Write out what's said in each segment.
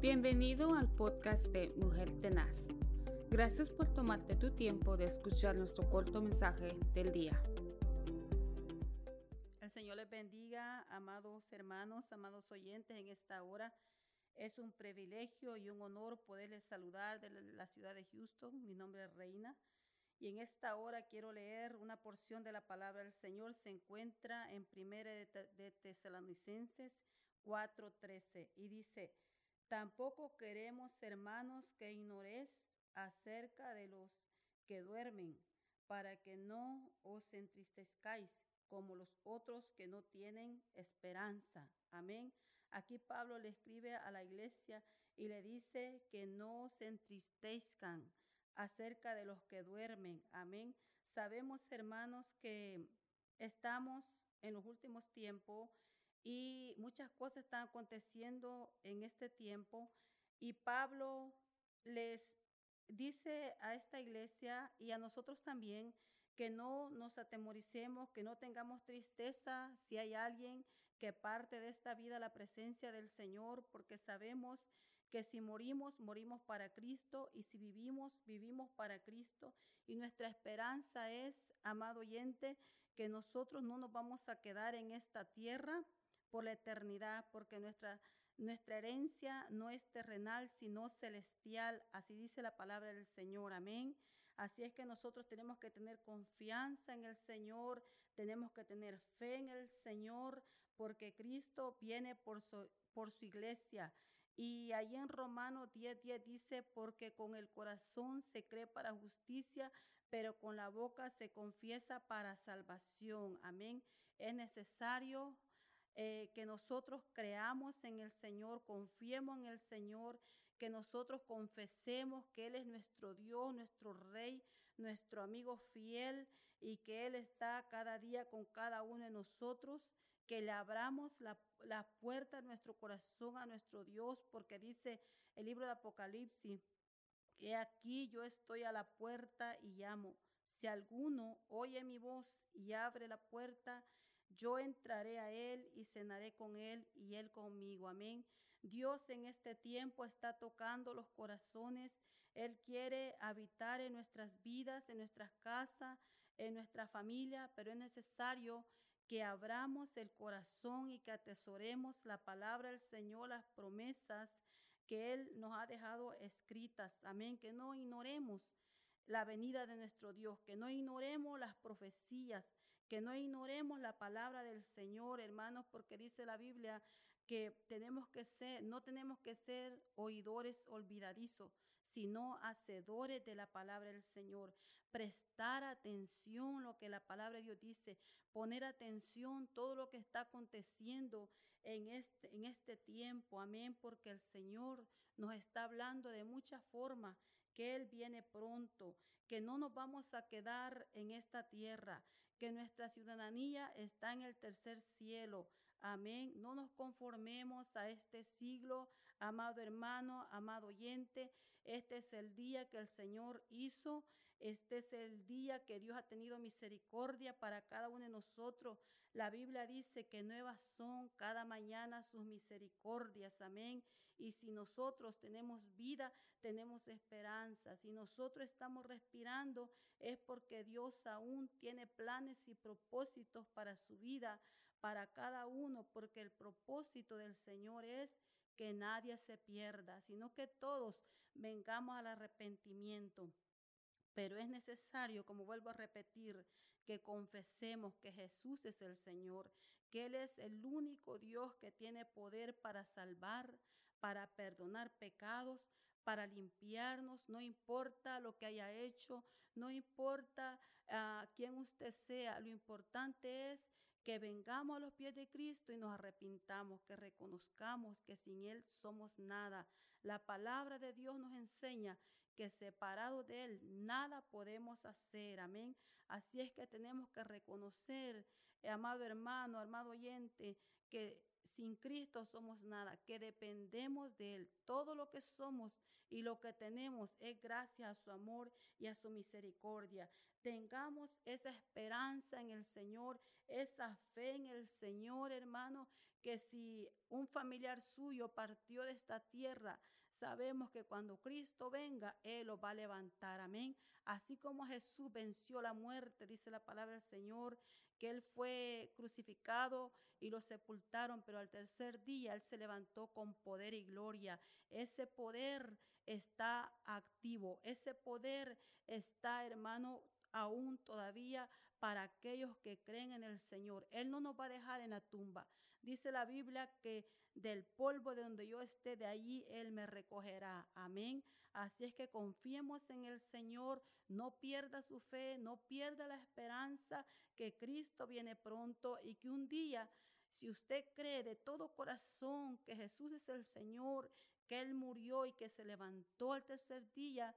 Bienvenido al podcast de Mujer Tenaz. Gracias por tomarte tu tiempo de escuchar nuestro corto mensaje del día. El Señor les bendiga, amados hermanos, amados oyentes, en esta hora. Es un privilegio y un honor poderles saludar de la ciudad de Houston. Mi nombre es Reina. Y en esta hora quiero leer una porción de la palabra del Señor. Se encuentra en Primera de Tesalonicenses 4:13 y dice, tampoco queremos, hermanos, que ignoréis acerca de los que duermen, para que no os entristezcáis como los otros que no tienen esperanza. Amén. Aquí Pablo le escribe a la iglesia y le dice que no se entristezcan acerca de los que duermen. Amén. Sabemos, hermanos, que estamos en los últimos tiempos y muchas cosas están aconteciendo en este tiempo. Y Pablo les dice a esta iglesia y a nosotros también que no nos atemoricemos, que no tengamos tristeza si hay alguien que parte de esta vida la presencia del Señor, porque sabemos que si morimos, morimos para Cristo y si vivimos, vivimos para Cristo. Y nuestra esperanza es, amado oyente, que nosotros no nos vamos a quedar en esta tierra por la eternidad, porque nuestra, nuestra herencia no es terrenal, sino celestial. Así dice la palabra del Señor. Amén. Así es que nosotros tenemos que tener confianza en el Señor, tenemos que tener fe en el Señor, porque Cristo viene por su, por su iglesia. Y ahí en Romanos 10, 10 dice, porque con el corazón se cree para justicia, pero con la boca se confiesa para salvación. Amén. Es necesario eh, que nosotros creamos en el Señor, confiemos en el Señor, que nosotros confesemos que Él es nuestro Dios, nuestro Rey, nuestro amigo fiel y que Él está cada día con cada uno de nosotros, que le abramos la, la puerta de nuestro corazón a nuestro Dios, porque dice el libro de Apocalipsis, que aquí yo estoy a la puerta y llamo. Si alguno oye mi voz y abre la puerta, yo entraré a Él y cenaré con Él y Él conmigo. Amén. Dios en este tiempo está tocando los corazones. Él quiere habitar en nuestras vidas, en nuestras casas, en nuestra familia, pero es necesario que abramos el corazón y que atesoremos la palabra del Señor, las promesas que Él nos ha dejado escritas. Amén. Que no ignoremos la venida de nuestro Dios, que no ignoremos las profecías, que no ignoremos la palabra del Señor, hermanos, porque dice la Biblia que tenemos que ser, no tenemos que ser oidores olvidadizos, sino hacedores de la palabra del Señor. Prestar atención lo que la palabra de Dios dice, poner atención todo lo que está aconteciendo en este, en este tiempo. Amén, porque el Señor nos está hablando de muchas formas que Él viene pronto, que no nos vamos a quedar en esta tierra, que nuestra ciudadanía está en el tercer cielo. Amén. No nos conformemos a este siglo, amado hermano, amado oyente. Este es el día que el Señor hizo. Este es el día que Dios ha tenido misericordia para cada uno de nosotros. La Biblia dice que nuevas son cada mañana sus misericordias. Amén. Y si nosotros tenemos vida, tenemos esperanza. Si nosotros estamos respirando, es porque Dios aún tiene planes y propósitos para su vida, para cada uno, porque el propósito del Señor es que nadie se pierda, sino que todos vengamos al arrepentimiento. Pero es necesario, como vuelvo a repetir, que confesemos que Jesús es el Señor, que Él es el único Dios que tiene poder para salvar, para perdonar pecados, para limpiarnos, no importa lo que haya hecho, no importa uh, quién usted sea, lo importante es que vengamos a los pies de Cristo y nos arrepintamos, que reconozcamos que sin Él somos nada. La palabra de Dios nos enseña que separado de Él nada podemos hacer. Amén. Así es que tenemos que reconocer, amado hermano, amado oyente, que sin Cristo somos nada, que dependemos de Él. Todo lo que somos y lo que tenemos es gracias a su amor y a su misericordia. Tengamos esa esperanza en el Señor, esa fe en el Señor, hermano, que si un familiar suyo partió de esta tierra, sabemos que cuando Cristo venga, Él lo va a levantar. Amén. Así como Jesús venció la muerte, dice la palabra del Señor, que Él fue crucificado y lo sepultaron, pero al tercer día Él se levantó con poder y gloria. Ese poder está activo, ese poder está, hermano, aún todavía para aquellos que creen en el Señor. Él no nos va a dejar en la tumba. Dice la Biblia que del polvo de donde yo esté, de allí Él me recogerá. Amén. Así es que confiemos en el Señor, no pierda su fe, no pierda la esperanza que Cristo viene pronto y que un día, si usted cree de todo corazón que Jesús es el Señor, que Él murió y que se levantó al tercer día,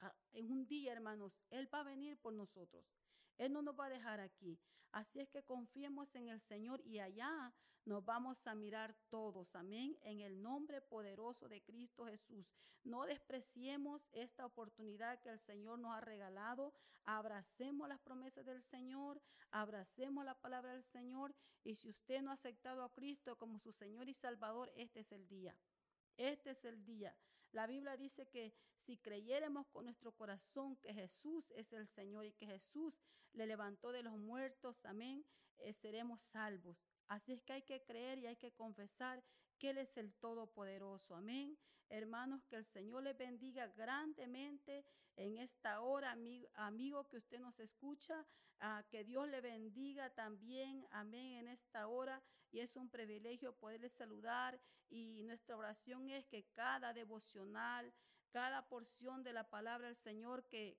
ah, en un día, hermanos, Él va a venir por nosotros. Él no nos va a dejar aquí. Así es que confiemos en el Señor y allá nos vamos a mirar todos. Amén. En el nombre poderoso de Cristo Jesús. No despreciemos esta oportunidad que el Señor nos ha regalado. Abracemos las promesas del Señor. Abracemos la palabra del Señor. Y si usted no ha aceptado a Cristo como su Señor y Salvador, este es el día. Este es el día. La Biblia dice que si creyéramos con nuestro corazón que Jesús es el Señor y que Jesús le levantó de los muertos, amén, eh, seremos salvos. Así es que hay que creer y hay que confesar que Él es el Todopoderoso. Amén. Hermanos, que el Señor les bendiga grandemente en esta hora, amigo, que usted nos escucha. Ah, que Dios le bendiga también. Amén. En esta hora. Y es un privilegio poderle saludar. Y nuestra oración es que cada devocional, cada porción de la palabra del Señor que,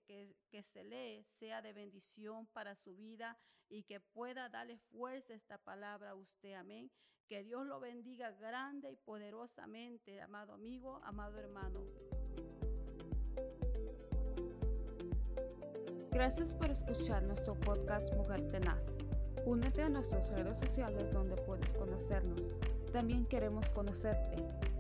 que, se lee sea de bendición para su vida y que pueda darle fuerza esta palabra a usted. Amén. Que Dios lo bendiga grande y poderosamente, amado amigo, amado hermano. Gracias por escuchar nuestro podcast Mujer Tenaz. Únete a nuestras redes sociales donde puedes conocernos. También queremos conocerte.